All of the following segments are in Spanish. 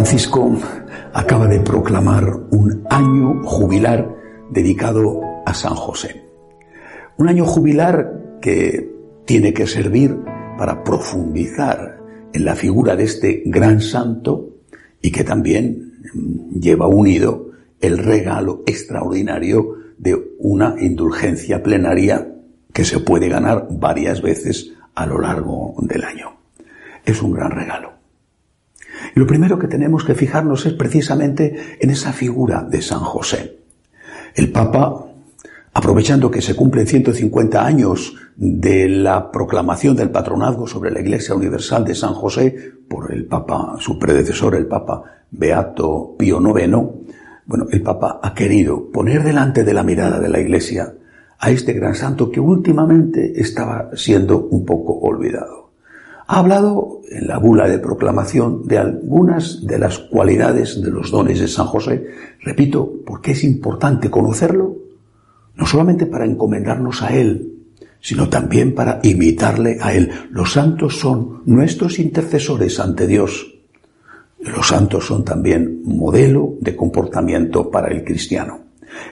Francisco acaba de proclamar un año jubilar dedicado a San José. Un año jubilar que tiene que servir para profundizar en la figura de este gran santo y que también lleva unido el regalo extraordinario de una indulgencia plenaria que se puede ganar varias veces a lo largo del año. Es un gran regalo. Y lo primero que tenemos que fijarnos es precisamente en esa figura de San José. El Papa, aprovechando que se cumplen 150 años de la proclamación del patronazgo sobre la Iglesia Universal de San José por el Papa, su predecesor, el Papa Beato Pío IX, bueno, el Papa ha querido poner delante de la mirada de la Iglesia a este gran santo que últimamente estaba siendo un poco olvidado. Ha hablado en la bula de proclamación de algunas de las cualidades de los dones de San José, repito, porque es importante conocerlo, no solamente para encomendarnos a Él, sino también para imitarle a Él. Los santos son nuestros intercesores ante Dios. Los santos son también modelo de comportamiento para el cristiano.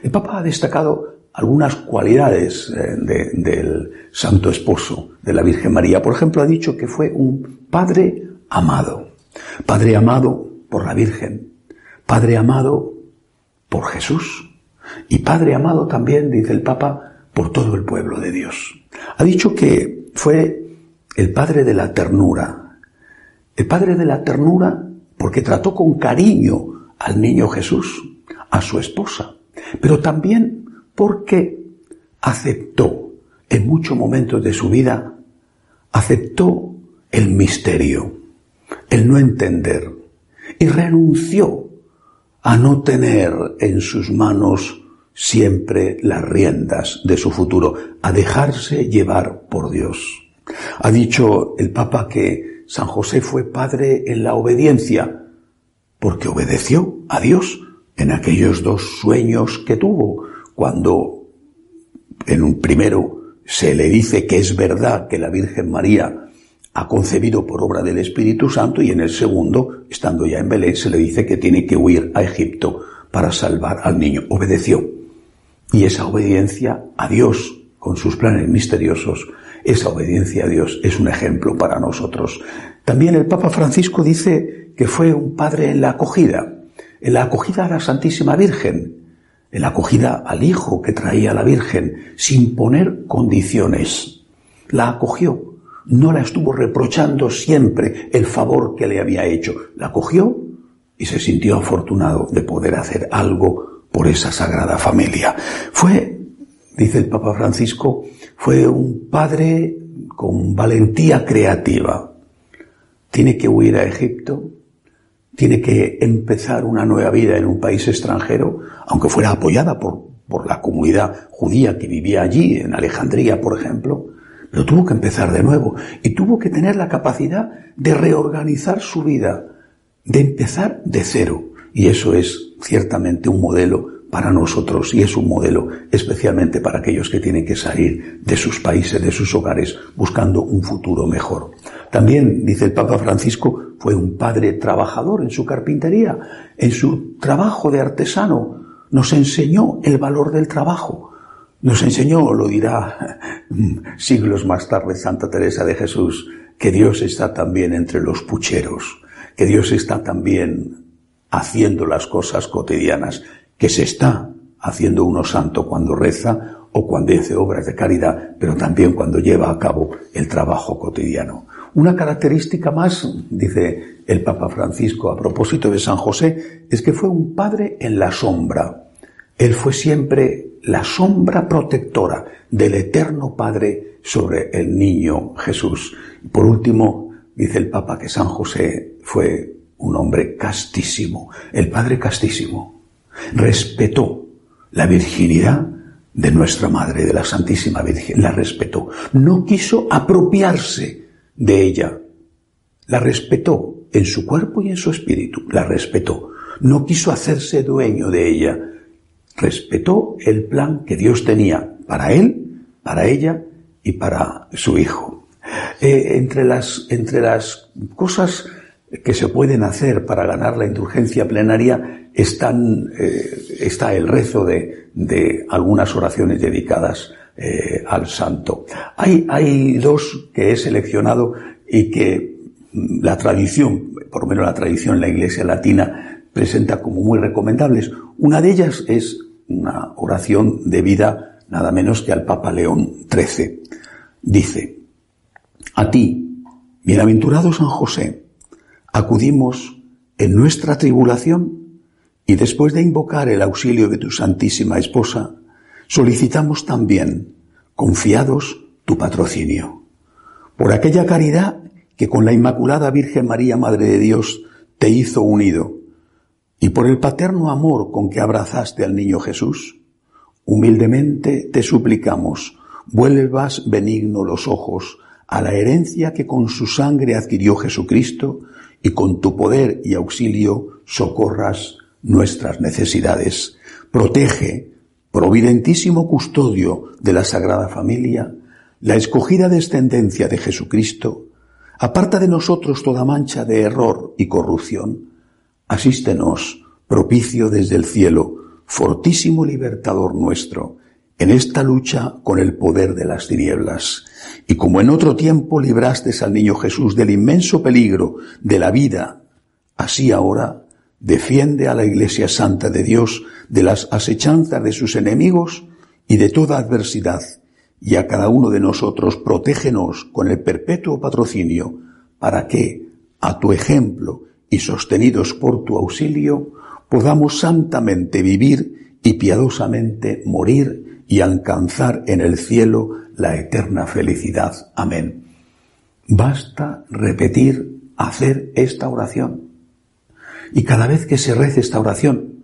El Papa ha destacado algunas cualidades eh, del Santo Esposo de la Virgen María. Por ejemplo, ha dicho que fue un Padre amado. Padre amado por la Virgen. Padre amado por Jesús. Y Padre amado también, dice el Papa, por todo el pueblo de Dios. Ha dicho que fue el Padre de la ternura. El Padre de la ternura porque trató con cariño al niño Jesús, a su esposa, pero también porque aceptó en muchos momentos de su vida, aceptó el misterio, el no entender, y renunció a no tener en sus manos siempre las riendas de su futuro, a dejarse llevar por Dios. Ha dicho el Papa que San José fue padre en la obediencia, porque obedeció a Dios en aquellos dos sueños que tuvo, cuando en un primero se le dice que es verdad que la Virgen María ha concebido por obra del Espíritu Santo y en el segundo, estando ya en Belén, se le dice que tiene que huir a Egipto para salvar al niño. Obedeció. Y esa obediencia a Dios con sus planes misteriosos esa obediencia a Dios es un ejemplo para nosotros. También el Papa Francisco dice que fue un padre en la acogida, en la acogida a la Santísima Virgen, en la acogida al Hijo que traía la Virgen, sin poner condiciones. La acogió, no la estuvo reprochando siempre el favor que le había hecho, la acogió y se sintió afortunado de poder hacer algo por esa sagrada familia. Fue dice el Papa Francisco, fue un padre con valentía creativa. Tiene que huir a Egipto, tiene que empezar una nueva vida en un país extranjero, aunque fuera apoyada por, por la comunidad judía que vivía allí, en Alejandría, por ejemplo, pero tuvo que empezar de nuevo y tuvo que tener la capacidad de reorganizar su vida, de empezar de cero. Y eso es ciertamente un modelo para nosotros y es un modelo especialmente para aquellos que tienen que salir de sus países, de sus hogares, buscando un futuro mejor. También, dice el Papa Francisco, fue un padre trabajador en su carpintería, en su trabajo de artesano. Nos enseñó el valor del trabajo. Nos enseñó, lo dirá siglos más tarde Santa Teresa de Jesús, que Dios está también entre los pucheros, que Dios está también haciendo las cosas cotidianas que se está haciendo uno santo cuando reza o cuando hace obras de caridad, pero también cuando lleva a cabo el trabajo cotidiano. Una característica más, dice el Papa Francisco a propósito de San José, es que fue un padre en la sombra. Él fue siempre la sombra protectora del eterno Padre sobre el niño Jesús. Por último, dice el Papa que San José fue un hombre castísimo, el Padre castísimo respetó la virginidad de nuestra Madre, de la Santísima Virgen, la respetó. No quiso apropiarse de ella, la respetó en su cuerpo y en su espíritu, la respetó. No quiso hacerse dueño de ella, respetó el plan que Dios tenía para él, para ella y para su hijo. Eh, entre, las, entre las cosas que se pueden hacer para ganar la indulgencia plenaria están, eh, está el rezo de, de, algunas oraciones dedicadas eh, al santo. Hay, hay dos que he seleccionado y que la tradición, por lo menos la tradición en la Iglesia Latina, presenta como muy recomendables. Una de ellas es una oración debida nada menos que al Papa León XIII. Dice, a ti, bienaventurado San José, acudimos en nuestra tribulación y después de invocar el auxilio de tu Santísima Esposa, solicitamos también, confiados, tu patrocinio. Por aquella caridad que con la Inmaculada Virgen María, Madre de Dios, te hizo unido, y por el paterno amor con que abrazaste al niño Jesús, humildemente te suplicamos, vuelvas benigno los ojos a la herencia que con su sangre adquirió Jesucristo y con tu poder y auxilio socorras nuestras necesidades. Protege, providentísimo custodio de la Sagrada Familia, la escogida descendencia de Jesucristo, aparta de nosotros toda mancha de error y corrupción, asístenos, propicio desde el cielo, fortísimo libertador nuestro, en esta lucha con el poder de las tinieblas. Y como en otro tiempo libraste al niño Jesús del inmenso peligro de la vida, así ahora defiende a la Iglesia Santa de Dios de las asechanzas de sus enemigos y de toda adversidad, y a cada uno de nosotros protégenos con el perpetuo patrocinio, para que, a tu ejemplo y sostenidos por tu auxilio, podamos santamente vivir y piadosamente morir y alcanzar en el cielo la eterna felicidad. Amén. Basta repetir, hacer esta oración. Y cada vez que se rece esta oración,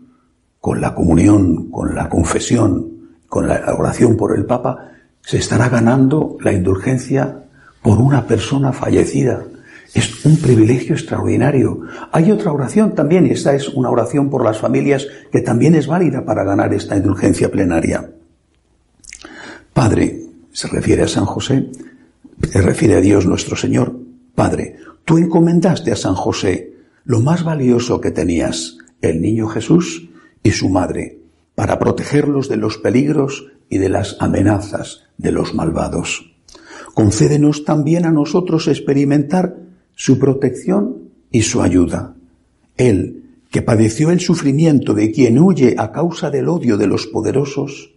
con la comunión, con la confesión, con la oración por el Papa, se estará ganando la indulgencia por una persona fallecida. Es un privilegio extraordinario. Hay otra oración también, y esta es una oración por las familias que también es válida para ganar esta indulgencia plenaria. Padre, se refiere a San José, se refiere a Dios nuestro Señor. Padre, tú encomendaste a San José lo más valioso que tenías, el niño Jesús y su madre, para protegerlos de los peligros y de las amenazas de los malvados. Concédenos también a nosotros experimentar su protección y su ayuda. Él, que padeció el sufrimiento de quien huye a causa del odio de los poderosos,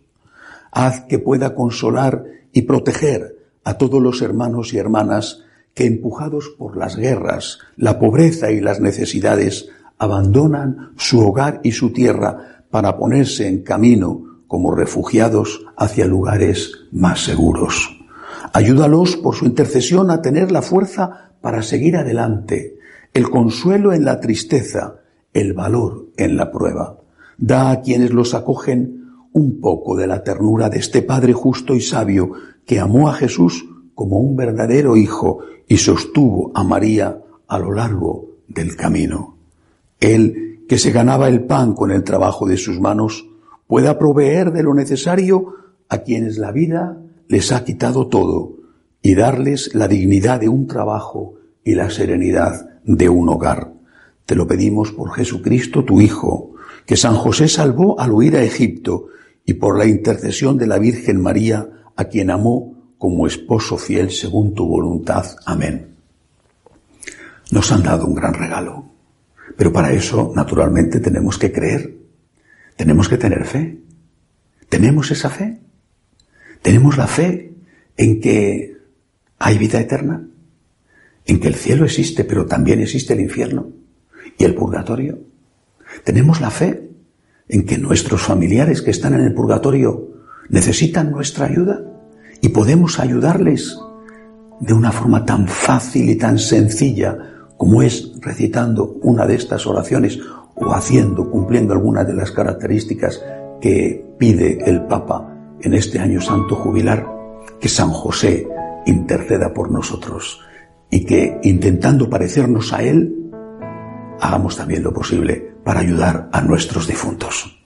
haz que pueda consolar y proteger a todos los hermanos y hermanas que empujados por las guerras, la pobreza y las necesidades, abandonan su hogar y su tierra para ponerse en camino como refugiados hacia lugares más seguros. Ayúdalos por su intercesión a tener la fuerza para seguir adelante, el consuelo en la tristeza, el valor en la prueba. Da a quienes los acogen un poco de la ternura de este Padre justo y sabio que amó a Jesús como un verdadero hijo y sostuvo a María a lo largo del camino. Él, que se ganaba el pan con el trabajo de sus manos, pueda proveer de lo necesario a quienes la vida les ha quitado todo y darles la dignidad de un trabajo y la serenidad de un hogar. Te lo pedimos por Jesucristo, tu Hijo, que San José salvó al huir a Egipto y por la intercesión de la Virgen María, a quien amó como esposo fiel según tu voluntad. Amén. Nos han dado un gran regalo, pero para eso, naturalmente, tenemos que creer, tenemos que tener fe. ¿Tenemos esa fe? ¿Tenemos la fe en que hay vida eterna? ¿En que el cielo existe, pero también existe el infierno y el purgatorio? ¿Tenemos la fe en que nuestros familiares que están en el purgatorio necesitan nuestra ayuda y podemos ayudarles de una forma tan fácil y tan sencilla como es recitando una de estas oraciones o haciendo, cumpliendo algunas de las características que pide el Papa en este año santo jubilar, que San José interceda por nosotros y que intentando parecernos a Él, hagamos también lo posible para ayudar a nuestros difuntos.